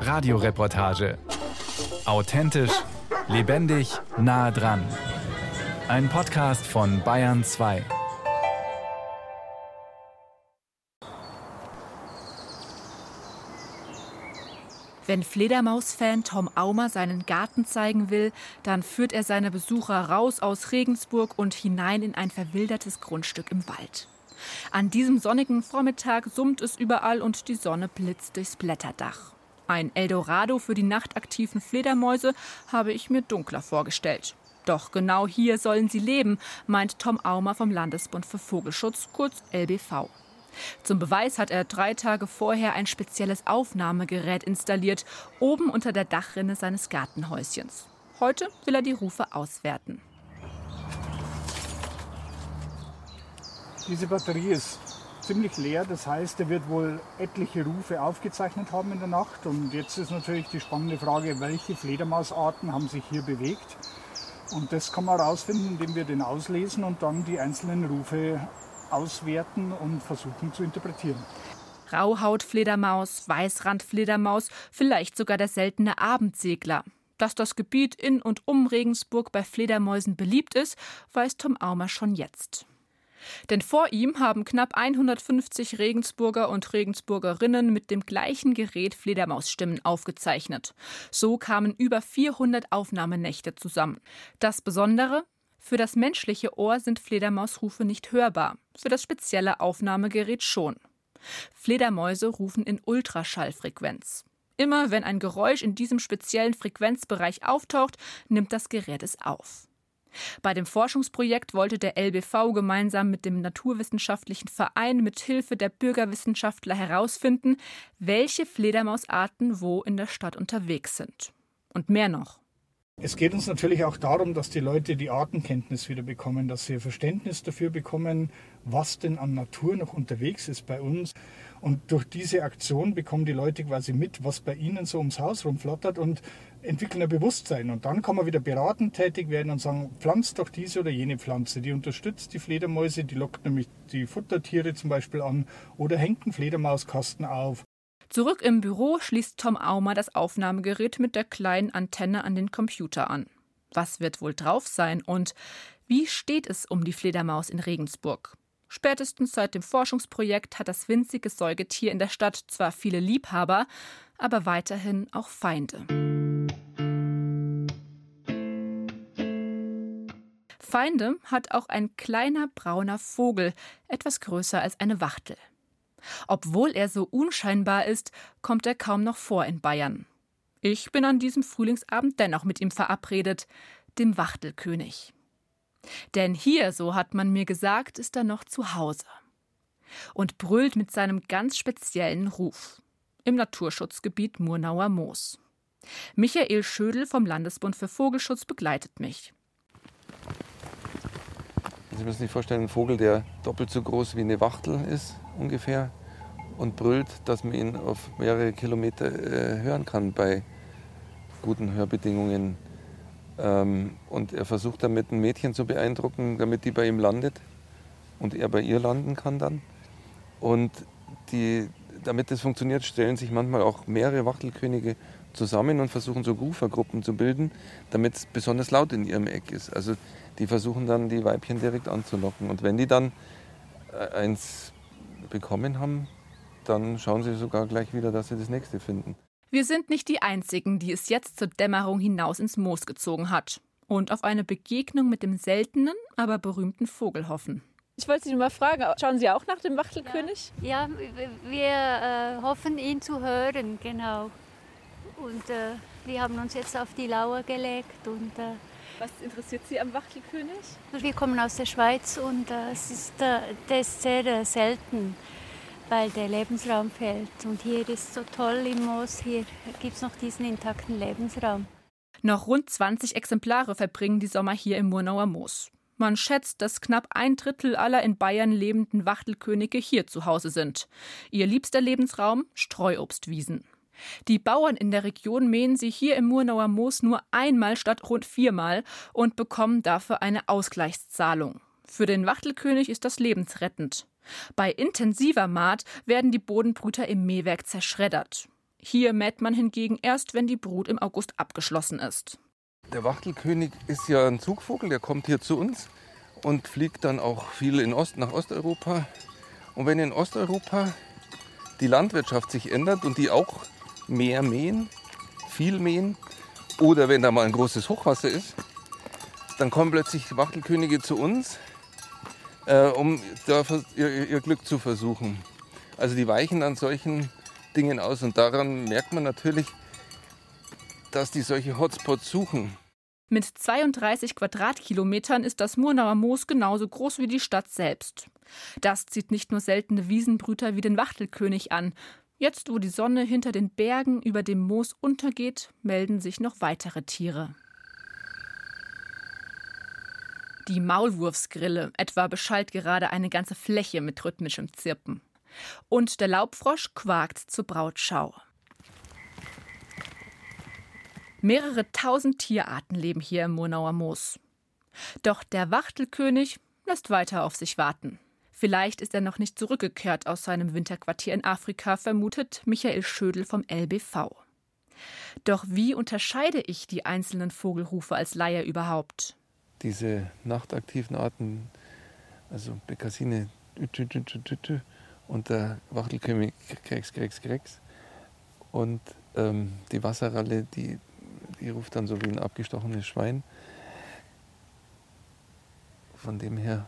Radioreportage. Authentisch, lebendig, nah dran. Ein Podcast von Bayern 2. Wenn Fledermaus-Fan Tom Aumer seinen Garten zeigen will, dann führt er seine Besucher raus aus Regensburg und hinein in ein verwildertes Grundstück im Wald. An diesem sonnigen Vormittag summt es überall und die Sonne blitzt durchs Blätterdach. Ein Eldorado für die nachtaktiven Fledermäuse habe ich mir dunkler vorgestellt. Doch genau hier sollen sie leben, meint Tom Aumer vom Landesbund für Vogelschutz, kurz LBV. Zum Beweis hat er drei Tage vorher ein spezielles Aufnahmegerät installiert, oben unter der Dachrinne seines Gartenhäuschens. Heute will er die Rufe auswerten. Diese Batterie ist ziemlich leer, das heißt, er wird wohl etliche Rufe aufgezeichnet haben in der Nacht. Und jetzt ist natürlich die spannende Frage, welche Fledermausarten haben sich hier bewegt. Und das kann man herausfinden, indem wir den auslesen und dann die einzelnen Rufe auswerten und versuchen zu interpretieren. Rauhautfledermaus, Weißrandfledermaus, vielleicht sogar der seltene Abendsegler. Dass das Gebiet in und um Regensburg bei Fledermäusen beliebt ist, weiß Tom Aumer schon jetzt. Denn vor ihm haben knapp 150 Regensburger und Regensburgerinnen mit dem gleichen Gerät Fledermausstimmen aufgezeichnet. So kamen über 400 Aufnahmenächte zusammen. Das Besondere, für das menschliche Ohr sind Fledermausrufe nicht hörbar, für das spezielle Aufnahmegerät schon. Fledermäuse rufen in Ultraschallfrequenz. Immer wenn ein Geräusch in diesem speziellen Frequenzbereich auftaucht, nimmt das Gerät es auf. Bei dem Forschungsprojekt wollte der LBV gemeinsam mit dem Naturwissenschaftlichen Verein mit Hilfe der Bürgerwissenschaftler herausfinden, welche Fledermausarten wo in der Stadt unterwegs sind. Und mehr noch. Es geht uns natürlich auch darum, dass die Leute die Artenkenntnis wieder bekommen, dass sie Verständnis dafür bekommen, was denn an Natur noch unterwegs ist bei uns. Und durch diese Aktion bekommen die Leute quasi mit, was bei ihnen so ums Haus rumflattert und entwickeln ein Bewusstsein. Und dann kann man wieder beratend tätig werden und sagen, pflanzt doch diese oder jene Pflanze. Die unterstützt die Fledermäuse, die lockt nämlich die Futtertiere zum Beispiel an oder hängt einen Fledermauskasten auf. Zurück im Büro schließt Tom Aumer das Aufnahmegerät mit der kleinen Antenne an den Computer an. Was wird wohl drauf sein und wie steht es um die Fledermaus in Regensburg? Spätestens seit dem Forschungsprojekt hat das winzige Säugetier in der Stadt zwar viele Liebhaber, aber weiterhin auch Feinde. Feinde hat auch ein kleiner brauner Vogel, etwas größer als eine Wachtel. Obwohl er so unscheinbar ist, kommt er kaum noch vor in Bayern. Ich bin an diesem Frühlingsabend dennoch mit ihm verabredet, dem Wachtelkönig. Denn hier, so hat man mir gesagt, ist er noch zu Hause. Und brüllt mit seinem ganz speziellen Ruf. Im Naturschutzgebiet Murnauer Moos. Michael Schödel vom Landesbund für Vogelschutz begleitet mich. Sie müssen sich vorstellen, ein Vogel, der doppelt so groß wie eine Wachtel ist, ungefähr, und brüllt, dass man ihn auf mehrere Kilometer äh, hören kann bei guten Hörbedingungen. Ähm, und er versucht damit ein Mädchen zu beeindrucken, damit die bei ihm landet und er bei ihr landen kann dann. Und die, damit das funktioniert, stellen sich manchmal auch mehrere Wachtelkönige zusammen und versuchen so Rufergruppen zu bilden, damit es besonders laut in ihrem Eck ist. Also die versuchen dann die Weibchen direkt anzulocken. Und wenn die dann äh, eins bekommen haben, dann schauen sie sogar gleich wieder, dass sie das nächste finden. Wir sind nicht die Einzigen, die es jetzt zur Dämmerung hinaus ins Moos gezogen hat und auf eine Begegnung mit dem seltenen, aber berühmten Vogel hoffen. Ich wollte Sie mal fragen, schauen Sie auch nach dem Wachtelkönig? Ja, ja wir äh, hoffen, ihn zu hören, genau. Und äh, wir haben uns jetzt auf die Lauer gelegt und äh, was interessiert Sie am Wachtelkönig? Wir kommen aus der Schweiz und äh, es ist, äh, das ist sehr äh, selten, weil der Lebensraum fehlt. Und hier ist so toll im Moos, hier gibt es noch diesen intakten Lebensraum. Noch rund 20 Exemplare verbringen die Sommer hier im Murnauer Moos. Man schätzt, dass knapp ein Drittel aller in Bayern lebenden Wachtelkönige hier zu Hause sind. Ihr liebster Lebensraum Streuobstwiesen. Die Bauern in der Region mähen sie hier im Murnauer Moos nur einmal statt rund viermal und bekommen dafür eine Ausgleichszahlung. Für den Wachtelkönig ist das lebensrettend. Bei intensiver Maat werden die Bodenbrüter im Mähwerk zerschreddert. Hier mäht man hingegen erst, wenn die Brut im August abgeschlossen ist. Der Wachtelkönig ist ja ein Zugvogel, der kommt hier zu uns und fliegt dann auch viel in Ost, nach Osteuropa. Und wenn in Osteuropa die Landwirtschaft sich ändert und die auch mehr mähen, viel mähen, oder wenn da mal ein großes Hochwasser ist, dann kommen plötzlich Wachtelkönige zu uns, äh, um da ihr, ihr Glück zu versuchen. Also die weichen an solchen Dingen aus und daran merkt man natürlich, dass die solche Hotspots suchen. Mit 32 Quadratkilometern ist das Murnauer Moos genauso groß wie die Stadt selbst. Das zieht nicht nur seltene Wiesenbrüter wie den Wachtelkönig an. Jetzt, wo die Sonne hinter den Bergen über dem Moos untergeht, melden sich noch weitere Tiere. Die Maulwurfsgrille etwa beschallt gerade eine ganze Fläche mit rhythmischem Zirpen. Und der Laubfrosch quakt zur Brautschau. Mehrere tausend Tierarten leben hier im Murnauer Moos. Doch der Wachtelkönig lässt weiter auf sich warten. Vielleicht ist er noch nicht zurückgekehrt aus seinem Winterquartier in Afrika, vermutet Michael Schödel vom LBV. Doch wie unterscheide ich die einzelnen Vogelrufe als Laie überhaupt? Diese nachtaktiven Arten, also Bekassine und der Wachtelkönig Krex, Krex, Krex und ähm, die Wasserralle, die die ruft dann so wie ein abgestochenes Schwein. Von dem her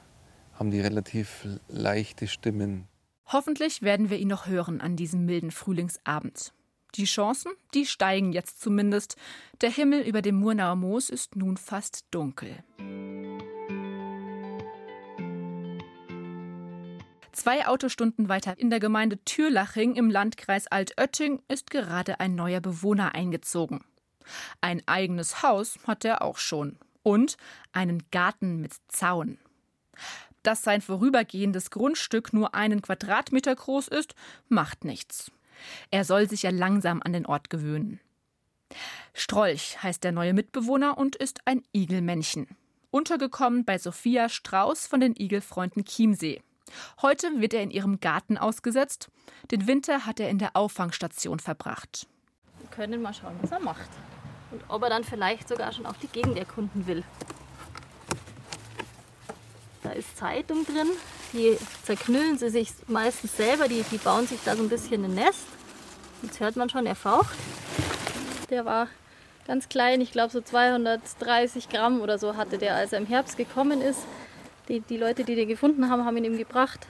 haben die relativ leichte Stimmen. Hoffentlich werden wir ihn noch hören an diesem milden Frühlingsabend. Die Chancen, die steigen jetzt zumindest. Der Himmel über dem Murnauer Moos ist nun fast dunkel. Zwei Autostunden weiter in der Gemeinde Türlaching im Landkreis Altötting ist gerade ein neuer Bewohner eingezogen. Ein eigenes Haus hat er auch schon. Und einen Garten mit Zaun. Dass sein vorübergehendes Grundstück nur einen Quadratmeter groß ist, macht nichts. Er soll sich ja langsam an den Ort gewöhnen. Strolch heißt der neue Mitbewohner und ist ein Igelmännchen. Untergekommen bei Sophia Strauß von den Igelfreunden Chiemsee. Heute wird er in ihrem Garten ausgesetzt. Den Winter hat er in der Auffangstation verbracht. Wir können mal schauen, was er macht und ob er dann vielleicht sogar schon auch die Gegend erkunden will. Da ist Zeitung drin, die zerknüllen sie sich meistens selber, die, die bauen sich da so ein bisschen ein Nest. Jetzt hört man schon, er faucht. Der war ganz klein, ich glaube so 230 Gramm oder so hatte der, als er im Herbst gekommen ist. Die, die Leute, die den gefunden haben, haben ihn ihm gebracht,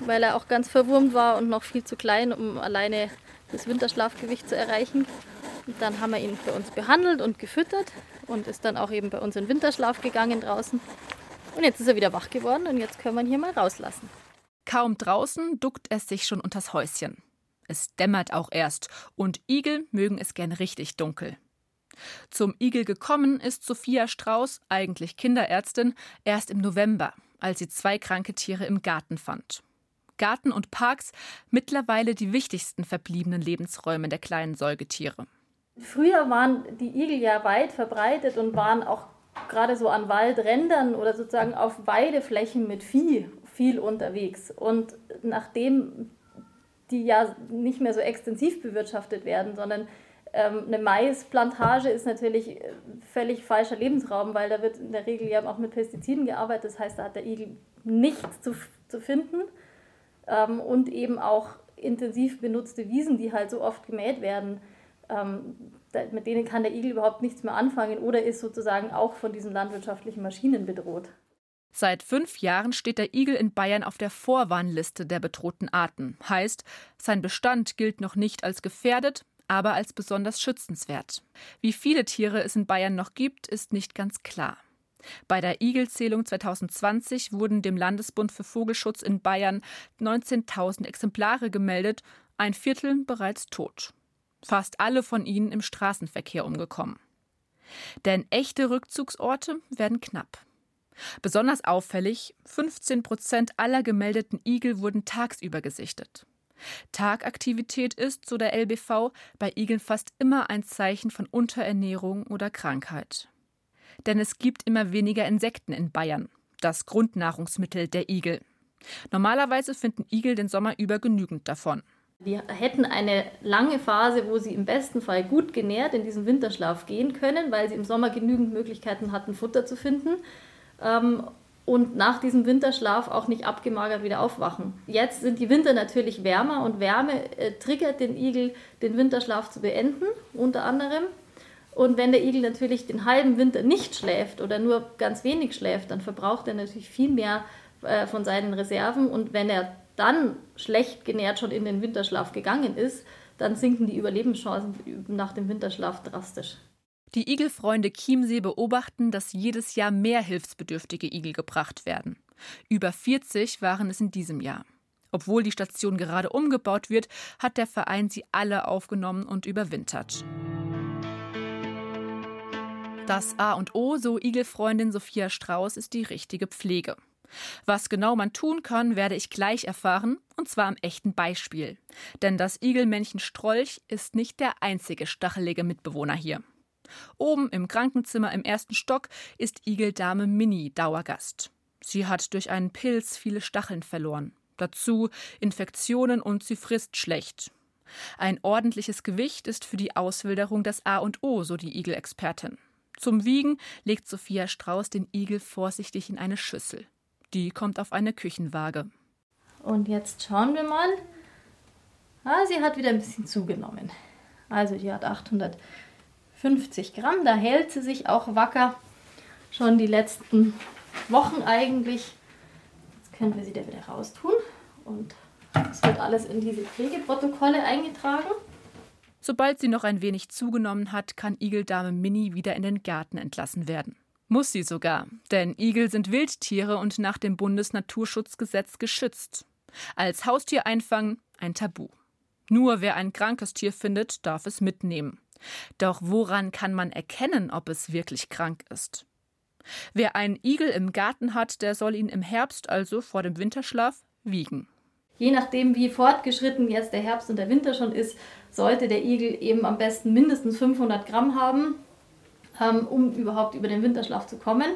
weil er auch ganz verwurmt war und noch viel zu klein, um alleine das Winterschlafgewicht zu erreichen. Und dann haben wir ihn bei uns behandelt und gefüttert und ist dann auch eben bei uns in Winterschlaf gegangen draußen. Und jetzt ist er wieder wach geworden und jetzt können wir ihn hier mal rauslassen. Kaum draußen duckt es sich schon unters Häuschen. Es dämmert auch erst und Igel mögen es gern richtig dunkel. Zum Igel gekommen ist Sophia Strauß, eigentlich Kinderärztin, erst im November, als sie zwei kranke Tiere im Garten fand. Garten und Parks mittlerweile die wichtigsten verbliebenen Lebensräume der kleinen Säugetiere. Früher waren die Igel ja weit verbreitet und waren auch gerade so an Waldrändern oder sozusagen auf Weideflächen mit Vieh viel unterwegs. Und nachdem die ja nicht mehr so extensiv bewirtschaftet werden, sondern ähm, eine Maisplantage ist natürlich völlig falscher Lebensraum, weil da wird in der Regel ja auch mit Pestiziden gearbeitet. Das heißt, da hat der Igel nichts zu, zu finden ähm, und eben auch intensiv benutzte Wiesen, die halt so oft gemäht werden ähm, mit denen kann der Igel überhaupt nichts mehr anfangen oder ist sozusagen auch von diesen landwirtschaftlichen Maschinen bedroht. Seit fünf Jahren steht der Igel in Bayern auf der Vorwarnliste der bedrohten Arten. Heißt, sein Bestand gilt noch nicht als gefährdet, aber als besonders schützenswert. Wie viele Tiere es in Bayern noch gibt, ist nicht ganz klar. Bei der Igelzählung 2020 wurden dem Landesbund für Vogelschutz in Bayern 19.000 Exemplare gemeldet, ein Viertel bereits tot fast alle von ihnen im Straßenverkehr umgekommen. Denn echte Rückzugsorte werden knapp. Besonders auffällig, 15 Prozent aller gemeldeten Igel wurden tagsüber gesichtet. Tagaktivität ist, so der LBV, bei Igeln fast immer ein Zeichen von Unterernährung oder Krankheit. Denn es gibt immer weniger Insekten in Bayern, das Grundnahrungsmittel der Igel. Normalerweise finden Igel den Sommer über genügend davon. Die hätten eine lange Phase, wo sie im besten Fall gut genährt in diesen Winterschlaf gehen können, weil sie im Sommer genügend Möglichkeiten hatten, Futter zu finden. Ähm, und nach diesem Winterschlaf auch nicht abgemagert wieder aufwachen. Jetzt sind die Winter natürlich wärmer und Wärme äh, triggert den Igel, den Winterschlaf zu beenden, unter anderem. Und wenn der Igel natürlich den halben Winter nicht schläft oder nur ganz wenig schläft, dann verbraucht er natürlich viel mehr äh, von seinen Reserven. Und wenn er dann schlecht genährt schon in den Winterschlaf gegangen ist, dann sinken die Überlebenschancen nach dem Winterschlaf drastisch. Die Igelfreunde Chiemsee beobachten, dass jedes Jahr mehr hilfsbedürftige Igel gebracht werden. Über 40 waren es in diesem Jahr. Obwohl die Station gerade umgebaut wird, hat der Verein sie alle aufgenommen und überwintert. Das A und O, so Igelfreundin Sophia Strauß, ist die richtige Pflege. Was genau man tun kann, werde ich gleich erfahren, und zwar am echten Beispiel. Denn das Igelmännchen Strolch ist nicht der einzige stachelige Mitbewohner hier. Oben im Krankenzimmer im ersten Stock ist Igeldame Mini Dauergast. Sie hat durch einen Pilz viele Stacheln verloren. Dazu Infektionen und sie frisst schlecht. Ein ordentliches Gewicht ist für die Auswilderung das A und O, so die Igelexpertin. Zum Wiegen legt Sophia Strauß den Igel vorsichtig in eine Schüssel. Die kommt auf eine Küchenwaage. Und jetzt schauen wir mal. Ah, sie hat wieder ein bisschen zugenommen. Also die hat 800 50 Gramm. Da hält sie sich auch wacker. Schon die letzten Wochen eigentlich. Jetzt können wir sie da wieder raustun. Und es wird alles in diese Pflegeprotokolle eingetragen. Sobald sie noch ein wenig zugenommen hat, kann Igeldame Mini wieder in den Garten entlassen werden. Muss sie sogar, denn Igel sind Wildtiere und nach dem Bundesnaturschutzgesetz geschützt. Als Haustier einfangen ein Tabu. Nur wer ein krankes Tier findet, darf es mitnehmen. Doch woran kann man erkennen, ob es wirklich krank ist? Wer einen Igel im Garten hat, der soll ihn im Herbst, also vor dem Winterschlaf, wiegen. Je nachdem, wie fortgeschritten jetzt der Herbst und der Winter schon ist, sollte der Igel eben am besten mindestens 500 Gramm haben, ähm, um überhaupt über den Winterschlaf zu kommen.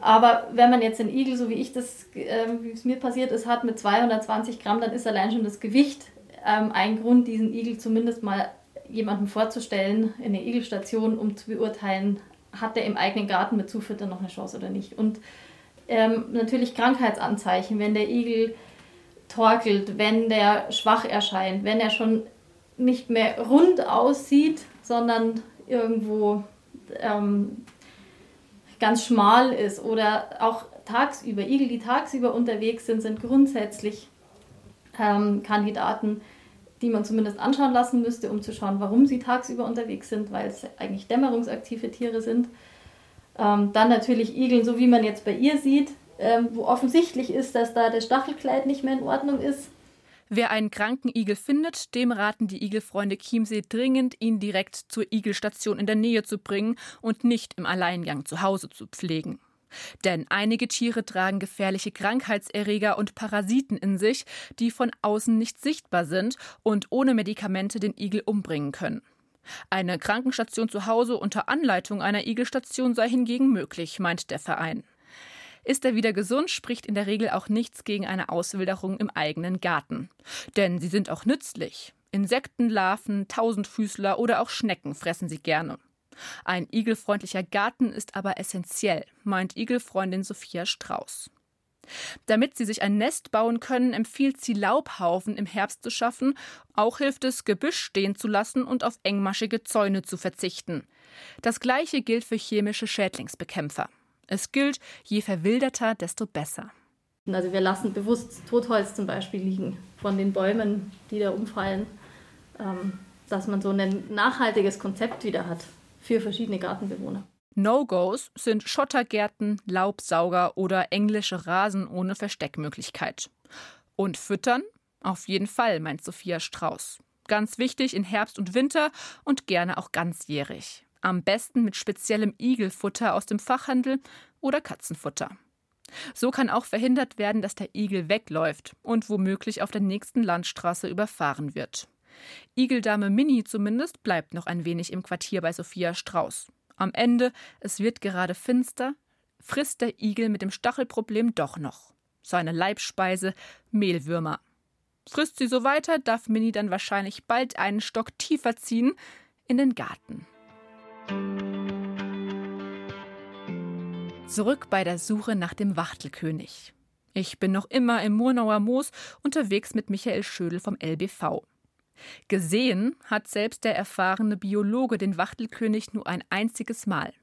Aber wenn man jetzt einen Igel, so wie ich das, ähm, wie es mir passiert ist, hat mit 220 Gramm, dann ist allein schon das Gewicht ähm, ein Grund, diesen Igel zumindest mal jemandem vorzustellen in der Igelstation, um zu beurteilen, hat er im eigenen Garten mit Zufüttern noch eine Chance oder nicht. Und ähm, natürlich Krankheitsanzeichen, wenn der Igel torkelt, wenn der schwach erscheint, wenn er schon nicht mehr rund aussieht, sondern irgendwo ähm, ganz schmal ist oder auch tagsüber. Igel, die tagsüber unterwegs sind, sind grundsätzlich ähm, Kandidaten, die man zumindest anschauen lassen müsste, um zu schauen, warum sie tagsüber unterwegs sind, weil es eigentlich dämmerungsaktive Tiere sind. Ähm, dann natürlich Igeln, so wie man jetzt bei ihr sieht, ähm, wo offensichtlich ist, dass da das Stachelkleid nicht mehr in Ordnung ist. Wer einen kranken Igel findet, dem raten die Igelfreunde Chiemsee dringend, ihn direkt zur Igelstation in der Nähe zu bringen und nicht im Alleingang zu Hause zu pflegen. Denn einige Tiere tragen gefährliche Krankheitserreger und Parasiten in sich, die von außen nicht sichtbar sind und ohne Medikamente den Igel umbringen können. Eine Krankenstation zu Hause unter Anleitung einer Igelstation sei hingegen möglich, meint der Verein. Ist er wieder gesund, spricht in der Regel auch nichts gegen eine Auswilderung im eigenen Garten. Denn sie sind auch nützlich. Insektenlarven, Tausendfüßler oder auch Schnecken fressen sie gerne. Ein igelfreundlicher Garten ist aber essentiell, meint Igelfreundin Sophia Strauß. Damit sie sich ein Nest bauen können, empfiehlt sie Laubhaufen im Herbst zu schaffen. Auch hilft es, Gebüsch stehen zu lassen und auf engmaschige Zäune zu verzichten. Das gleiche gilt für chemische Schädlingsbekämpfer. Es gilt, je verwilderter, desto besser. Also wir lassen bewusst Totholz zum Beispiel liegen von den Bäumen, die da umfallen, ähm, dass man so ein nachhaltiges Konzept wieder hat für verschiedene Gartenbewohner. No-Gos sind Schottergärten, Laubsauger oder englische Rasen ohne Versteckmöglichkeit. Und füttern? Auf jeden Fall, meint Sophia Strauß. Ganz wichtig in Herbst und Winter und gerne auch ganzjährig. Am besten mit speziellem Igelfutter aus dem Fachhandel oder Katzenfutter. So kann auch verhindert werden, dass der Igel wegläuft und womöglich auf der nächsten Landstraße überfahren wird. Igeldame Mini zumindest bleibt noch ein wenig im Quartier bei Sophia Strauß. Am Ende, es wird gerade finster, frisst der Igel mit dem Stachelproblem doch noch. Seine Leibspeise Mehlwürmer. Frisst sie so weiter, darf Minnie dann wahrscheinlich bald einen Stock tiefer ziehen in den Garten. Zurück bei der Suche nach dem Wachtelkönig. Ich bin noch immer im Murnauer Moos unterwegs mit Michael Schödel vom LBV. Gesehen hat selbst der erfahrene Biologe den Wachtelkönig nur ein einziges Mal,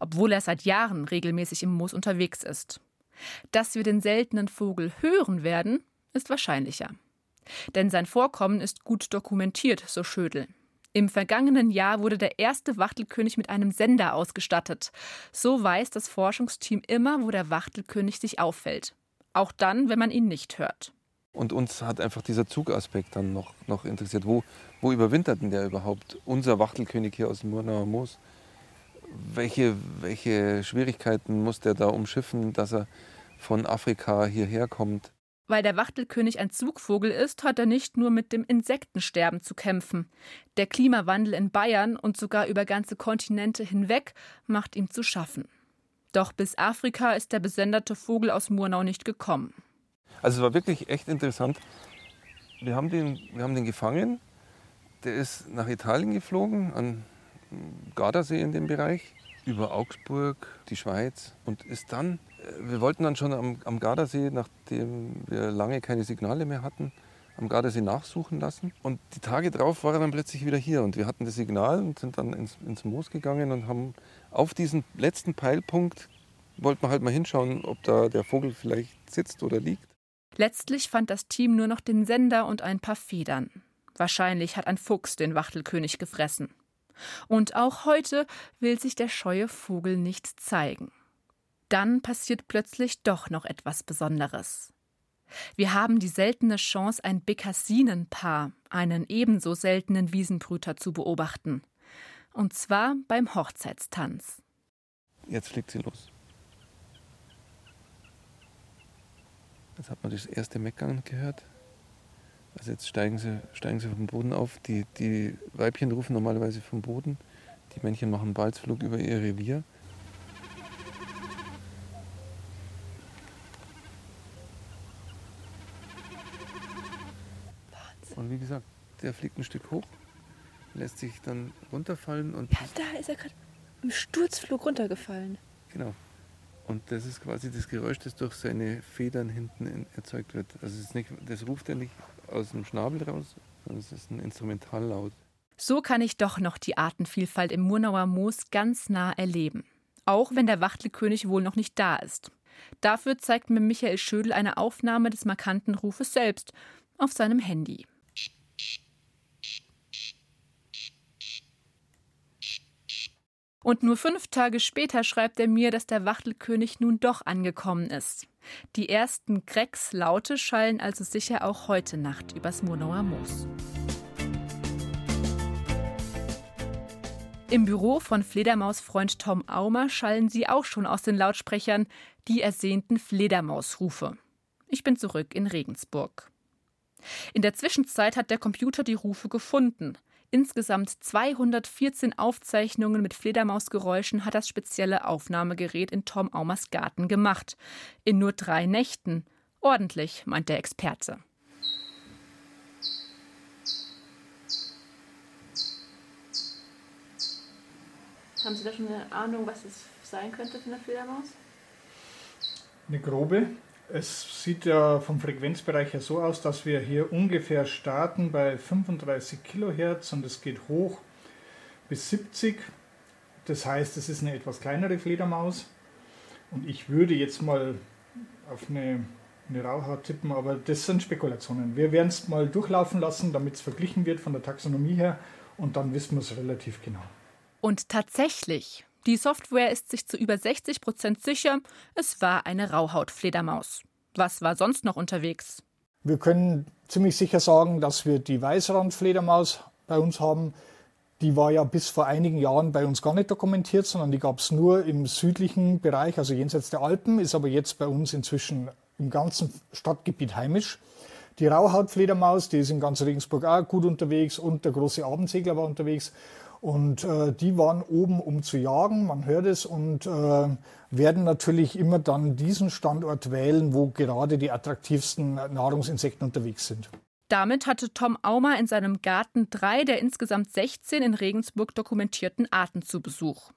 obwohl er seit Jahren regelmäßig im Moos unterwegs ist. Dass wir den seltenen Vogel hören werden, ist wahrscheinlicher. Denn sein Vorkommen ist gut dokumentiert, so Schödel. Im vergangenen Jahr wurde der erste Wachtelkönig mit einem Sender ausgestattet. So weiß das Forschungsteam immer, wo der Wachtelkönig sich auffällt. Auch dann, wenn man ihn nicht hört. Und uns hat einfach dieser Zugaspekt dann noch, noch interessiert. Wo, wo überwintert denn der überhaupt, unser Wachtelkönig hier aus dem Murnauer Moos? Welche, welche Schwierigkeiten muss der da umschiffen, dass er von Afrika hierher kommt? Weil der Wachtelkönig ein Zugvogel ist, hat er nicht nur mit dem Insektensterben zu kämpfen. Der Klimawandel in Bayern und sogar über ganze Kontinente hinweg macht ihm zu schaffen. Doch bis Afrika ist der besenderte Vogel aus Murnau nicht gekommen. Also es war wirklich echt interessant. Wir haben den, wir haben den gefangen. Der ist nach Italien geflogen, an Gardasee in dem Bereich, über Augsburg, die Schweiz und ist dann wir wollten dann schon am, am Gardasee, nachdem wir lange keine Signale mehr hatten, am Gardasee nachsuchen lassen. Und die Tage drauf war er dann plötzlich wieder hier. Und wir hatten das Signal und sind dann ins, ins Moos gegangen und haben auf diesen letzten Peilpunkt, wollten wir halt mal hinschauen, ob da der Vogel vielleicht sitzt oder liegt. Letztlich fand das Team nur noch den Sender und ein paar Federn. Wahrscheinlich hat ein Fuchs den Wachtelkönig gefressen. Und auch heute will sich der scheue Vogel nicht zeigen. Dann passiert plötzlich doch noch etwas Besonderes. Wir haben die seltene Chance, ein Bekassinenpaar, einen ebenso seltenen Wiesenbrüter, zu beobachten. Und zwar beim Hochzeitstanz. Jetzt fliegt sie los. Jetzt hat man das erste Meckern gehört. Also jetzt steigen sie, steigen sie vom Boden auf. Die, die Weibchen rufen normalerweise vom Boden. Die Männchen machen Balzflug über ihr Revier. Und wie gesagt, der fliegt ein Stück hoch, lässt sich dann runterfallen und. Ja, da ist er gerade im Sturzflug runtergefallen. Genau. Und das ist quasi das Geräusch, das durch seine Federn hinten erzeugt wird. Also ist nicht, das ruft er nicht aus dem Schnabel raus, sondern es ist ein Instrumentallaut. So kann ich doch noch die Artenvielfalt im Murnauer Moos ganz nah erleben. Auch wenn der Wachtelkönig wohl noch nicht da ist. Dafür zeigt mir Michael Schödel eine Aufnahme des markanten Rufes selbst auf seinem Handy. Und nur fünf Tage später schreibt er mir, dass der Wachtelkönig nun doch angekommen ist. Die ersten Krecks-Laute schallen also sicher auch heute Nacht übers Murnauer Moos. Im Büro von Fledermausfreund Tom Aumer schallen sie auch schon aus den Lautsprechern die ersehnten Fledermausrufe. Ich bin zurück in Regensburg. In der Zwischenzeit hat der Computer die Rufe gefunden. Insgesamt 214 Aufzeichnungen mit Fledermausgeräuschen hat das spezielle Aufnahmegerät in Tom Aumers Garten gemacht. In nur drei Nächten. Ordentlich, meint der Experte. Haben Sie da schon eine Ahnung, was es sein könnte für eine Fledermaus? Eine grobe. Es sieht ja vom Frequenzbereich her so aus, dass wir hier ungefähr starten bei 35 Kilohertz und es geht hoch bis 70. Das heißt, es ist eine etwas kleinere Fledermaus. Und ich würde jetzt mal auf eine, eine Rauhaut tippen, aber das sind Spekulationen. Wir werden es mal durchlaufen lassen, damit es verglichen wird von der Taxonomie her und dann wissen wir es relativ genau. Und tatsächlich, die Software ist sich zu über 60 Prozent sicher, es war eine Rauhautfledermaus. Was war sonst noch unterwegs? Wir können ziemlich sicher sagen, dass wir die Weißrandfledermaus bei uns haben. Die war ja bis vor einigen Jahren bei uns gar nicht dokumentiert, sondern die gab es nur im südlichen Bereich, also jenseits der Alpen, ist aber jetzt bei uns inzwischen im ganzen Stadtgebiet heimisch. Die Rauhautfledermaus, die ist in ganz Regensburg auch gut unterwegs und der große Abendsegler war unterwegs. Und äh, die waren oben, um zu jagen, man hört es, und äh, werden natürlich immer dann diesen Standort wählen, wo gerade die attraktivsten Nahrungsinsekten unterwegs sind. Damit hatte Tom Aumer in seinem Garten drei der insgesamt 16 in Regensburg dokumentierten Arten zu Besuch.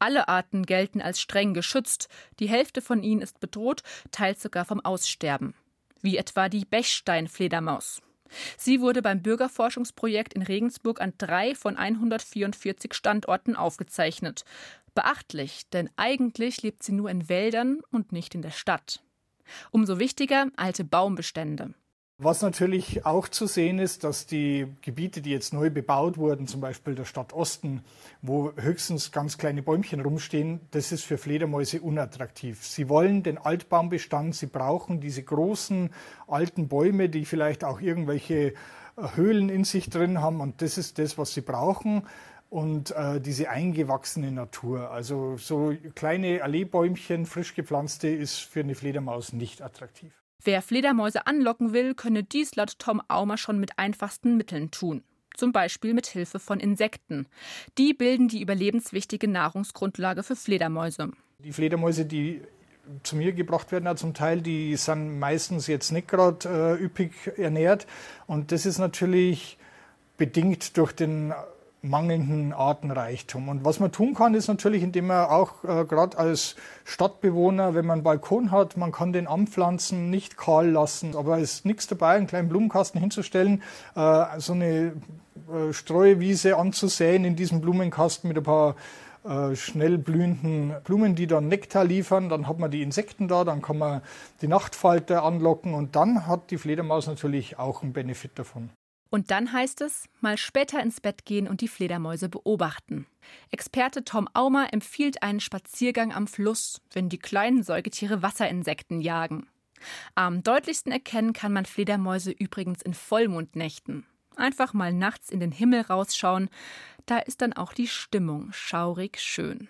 Alle Arten gelten als streng geschützt, die Hälfte von ihnen ist bedroht, teils sogar vom Aussterben, wie etwa die Bechsteinfledermaus. Sie wurde beim Bürgerforschungsprojekt in Regensburg an drei von 144 Standorten aufgezeichnet. Beachtlich, denn eigentlich lebt sie nur in Wäldern und nicht in der Stadt. Umso wichtiger alte Baumbestände. Was natürlich auch zu sehen ist, dass die Gebiete, die jetzt neu bebaut wurden, zum Beispiel der Stadt Osten, wo höchstens ganz kleine Bäumchen rumstehen, das ist für Fledermäuse unattraktiv. Sie wollen den Altbaumbestand, sie brauchen diese großen alten Bäume, die vielleicht auch irgendwelche Höhlen in sich drin haben und das ist das, was sie brauchen und äh, diese eingewachsene Natur. Also so kleine Alleebäumchen, frisch gepflanzte, ist für eine Fledermaus nicht attraktiv. Wer Fledermäuse anlocken will, könne dies laut Tom Aumer schon mit einfachsten Mitteln tun. Zum Beispiel mit Hilfe von Insekten. Die bilden die überlebenswichtige Nahrungsgrundlage für Fledermäuse. Die Fledermäuse, die zu mir gebracht werden, zum Teil, die sind meistens jetzt nicht gerade äh, üppig ernährt. Und das ist natürlich bedingt durch den mangelnden Artenreichtum. Und was man tun kann, ist natürlich, indem man auch äh, gerade als Stadtbewohner, wenn man einen Balkon hat, man kann den anpflanzen, nicht kahl lassen, aber es ist nichts dabei, einen kleinen Blumenkasten hinzustellen, äh, so eine äh, Streuwiese anzusäen in diesem Blumenkasten mit ein paar äh, schnell blühenden Blumen, die dann Nektar liefern. Dann hat man die Insekten da, dann kann man die Nachtfalter anlocken und dann hat die Fledermaus natürlich auch einen Benefit davon. Und dann heißt es, mal später ins Bett gehen und die Fledermäuse beobachten. Experte Tom Aumer empfiehlt einen Spaziergang am Fluss, wenn die kleinen Säugetiere Wasserinsekten jagen. Am deutlichsten erkennen kann man Fledermäuse übrigens in Vollmondnächten. Einfach mal nachts in den Himmel rausschauen, da ist dann auch die Stimmung schaurig schön.